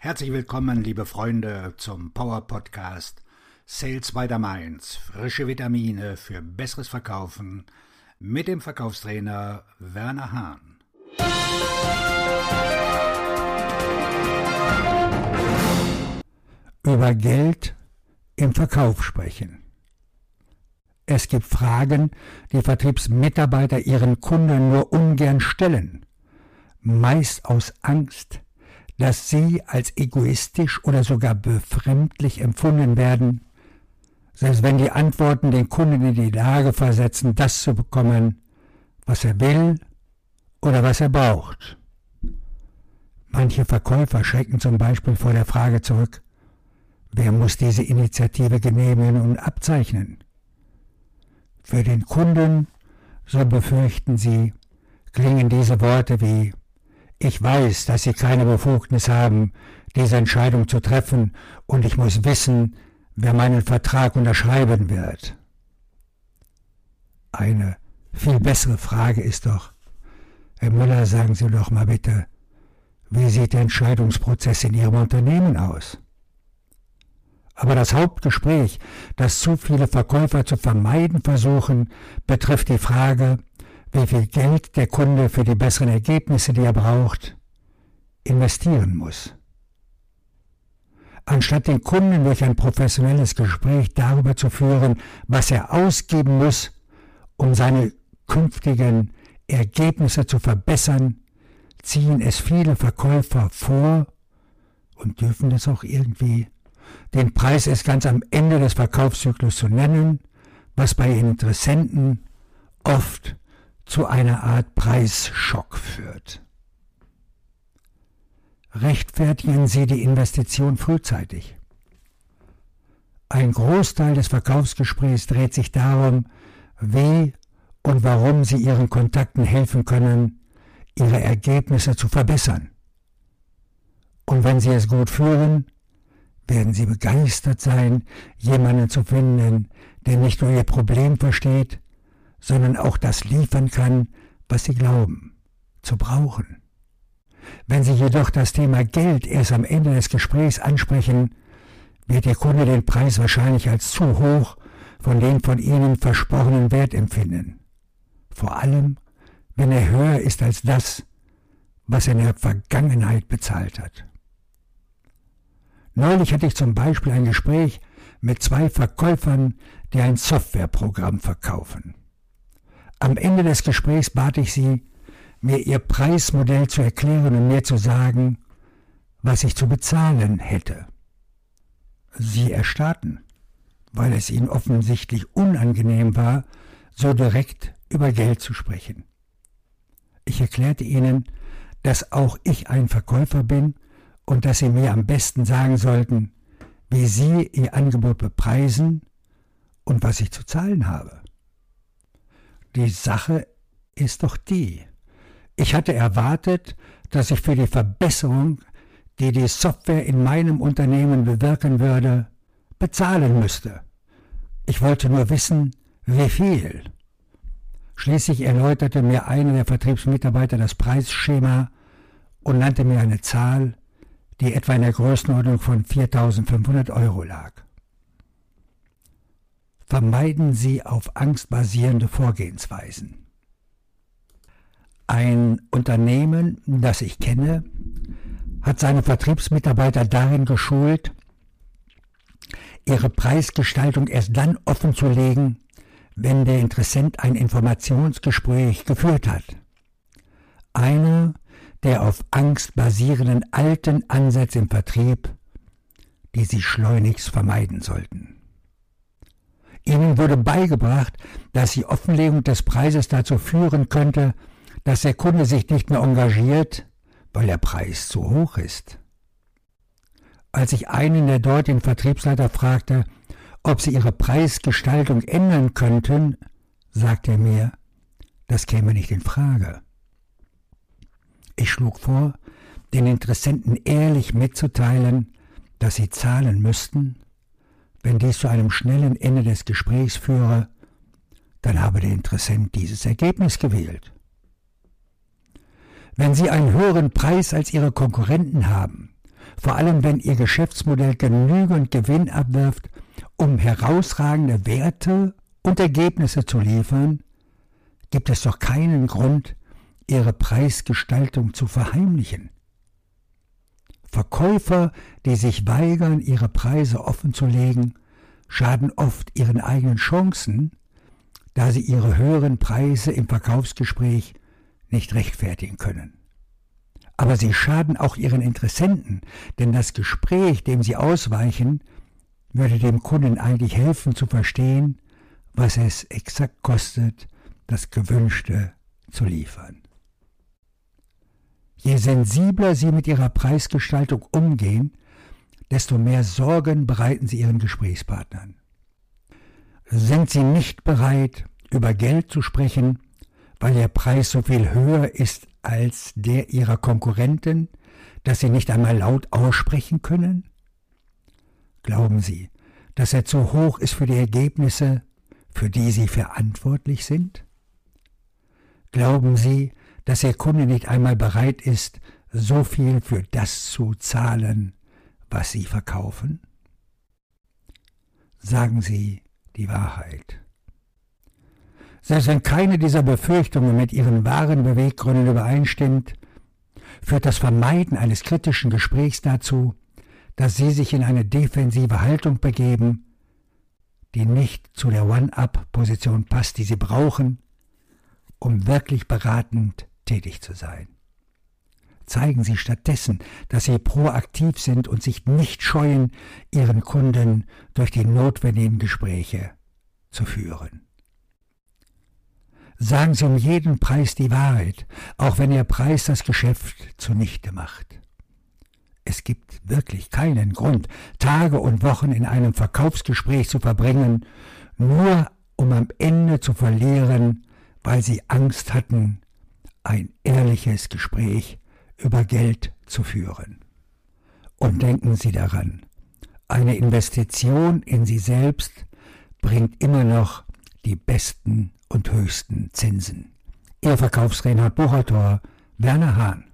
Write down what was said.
Herzlich willkommen, liebe Freunde, zum Power Podcast Sales by the Mainz. Frische Vitamine für besseres Verkaufen mit dem Verkaufstrainer Werner Hahn. Über Geld im Verkauf sprechen. Es gibt Fragen, die Vertriebsmitarbeiter ihren Kunden nur ungern stellen, meist aus Angst, dass sie als egoistisch oder sogar befremdlich empfunden werden, selbst wenn die Antworten den Kunden in die Lage versetzen, das zu bekommen, was er will oder was er braucht. Manche Verkäufer schrecken zum Beispiel vor der Frage zurück, wer muss diese Initiative genehmigen und abzeichnen? Für den Kunden, so befürchten sie, klingen diese Worte wie ich weiß, dass Sie keine Befugnis haben, diese Entscheidung zu treffen, und ich muss wissen, wer meinen Vertrag unterschreiben wird. Eine viel bessere Frage ist doch, Herr Müller, sagen Sie doch mal bitte, wie sieht der Entscheidungsprozess in Ihrem Unternehmen aus? Aber das Hauptgespräch, das zu viele Verkäufer zu vermeiden versuchen, betrifft die Frage, wie viel Geld der Kunde für die besseren Ergebnisse, die er braucht, investieren muss. Anstatt den Kunden durch ein professionelles Gespräch darüber zu führen, was er ausgeben muss, um seine künftigen Ergebnisse zu verbessern, ziehen es viele Verkäufer vor und dürfen es auch irgendwie, den Preis erst ganz am Ende des Verkaufszyklus zu nennen, was bei Interessenten oft zu einer Art Preisschock führt. Rechtfertigen Sie die Investition frühzeitig. Ein Großteil des Verkaufsgesprächs dreht sich darum, wie und warum Sie Ihren Kontakten helfen können, Ihre Ergebnisse zu verbessern. Und wenn Sie es gut führen, werden Sie begeistert sein, jemanden zu finden, der nicht nur Ihr Problem versteht, sondern auch das liefern kann, was sie glauben, zu brauchen. Wenn Sie jedoch das Thema Geld erst am Ende des Gesprächs ansprechen, wird Ihr Kunde den Preis wahrscheinlich als zu hoch von den von Ihnen versprochenen Wert empfinden. Vor allem, wenn er höher ist als das, was er in der Vergangenheit bezahlt hat. Neulich hatte ich zum Beispiel ein Gespräch mit zwei Verkäufern, die ein Softwareprogramm verkaufen. Am Ende des Gesprächs bat ich sie, mir ihr Preismodell zu erklären und mir zu sagen, was ich zu bezahlen hätte. Sie erstarrten, weil es ihnen offensichtlich unangenehm war, so direkt über Geld zu sprechen. Ich erklärte ihnen, dass auch ich ein Verkäufer bin und dass sie mir am besten sagen sollten, wie sie ihr Angebot bepreisen und was ich zu zahlen habe. Die Sache ist doch die. Ich hatte erwartet, dass ich für die Verbesserung, die die Software in meinem Unternehmen bewirken würde, bezahlen müsste. Ich wollte nur wissen, wie viel. Schließlich erläuterte mir einer der Vertriebsmitarbeiter das Preisschema und nannte mir eine Zahl, die etwa in der Größenordnung von 4500 Euro lag vermeiden Sie auf Angst basierende Vorgehensweisen. Ein Unternehmen, das ich kenne, hat seine Vertriebsmitarbeiter darin geschult, ihre Preisgestaltung erst dann offenzulegen, wenn der Interessent ein Informationsgespräch geführt hat. Einer der auf Angst basierenden alten Ansätze im Vertrieb, die sie schleunigst vermeiden sollten. Ihnen wurde beigebracht, dass die Offenlegung des Preises dazu führen könnte, dass der Kunde sich nicht mehr engagiert, weil der Preis zu hoch ist. Als ich einen der dortigen Vertriebsleiter fragte, ob sie ihre Preisgestaltung ändern könnten, sagte er mir, das käme nicht in Frage. Ich schlug vor, den Interessenten ehrlich mitzuteilen, dass sie zahlen müssten, wenn dies zu einem schnellen Ende des Gesprächs führe, dann habe der Interessent dieses Ergebnis gewählt. Wenn Sie einen höheren Preis als Ihre Konkurrenten haben, vor allem wenn Ihr Geschäftsmodell genügend Gewinn abwirft, um herausragende Werte und Ergebnisse zu liefern, gibt es doch keinen Grund, Ihre Preisgestaltung zu verheimlichen. Verkäufer, die sich weigern, ihre Preise offenzulegen, schaden oft ihren eigenen Chancen, da sie ihre höheren Preise im Verkaufsgespräch nicht rechtfertigen können. Aber sie schaden auch ihren Interessenten, denn das Gespräch, dem sie ausweichen, würde dem Kunden eigentlich helfen zu verstehen, was es exakt kostet, das Gewünschte zu liefern. Je sensibler Sie mit Ihrer Preisgestaltung umgehen, desto mehr Sorgen bereiten Sie Ihren Gesprächspartnern. Sind Sie nicht bereit, über Geld zu sprechen, weil Ihr Preis so viel höher ist als der Ihrer Konkurrenten, dass Sie nicht einmal laut aussprechen können? Glauben Sie, dass er zu hoch ist für die Ergebnisse, für die Sie verantwortlich sind? Glauben Sie, dass Ihr Kunde nicht einmal bereit ist, so viel für das zu zahlen, was Sie verkaufen? Sagen Sie die Wahrheit. Selbst wenn keine dieser Befürchtungen mit Ihren wahren Beweggründen übereinstimmt, führt das Vermeiden eines kritischen Gesprächs dazu, dass Sie sich in eine defensive Haltung begeben, die nicht zu der One-Up-Position passt, die Sie brauchen, um wirklich beratend tätig zu sein. Zeigen Sie stattdessen, dass Sie proaktiv sind und sich nicht scheuen, Ihren Kunden durch die notwendigen Gespräche zu führen. Sagen Sie um jeden Preis die Wahrheit, auch wenn Ihr Preis das Geschäft zunichte macht. Es gibt wirklich keinen Grund, Tage und Wochen in einem Verkaufsgespräch zu verbringen, nur um am Ende zu verlieren, weil Sie Angst hatten, ein ehrliches Gespräch über Geld zu führen. Und denken Sie daran, eine Investition in Sie selbst bringt immer noch die besten und höchsten Zinsen. Ihr Verkaufsreinhard Buchautor Werner Hahn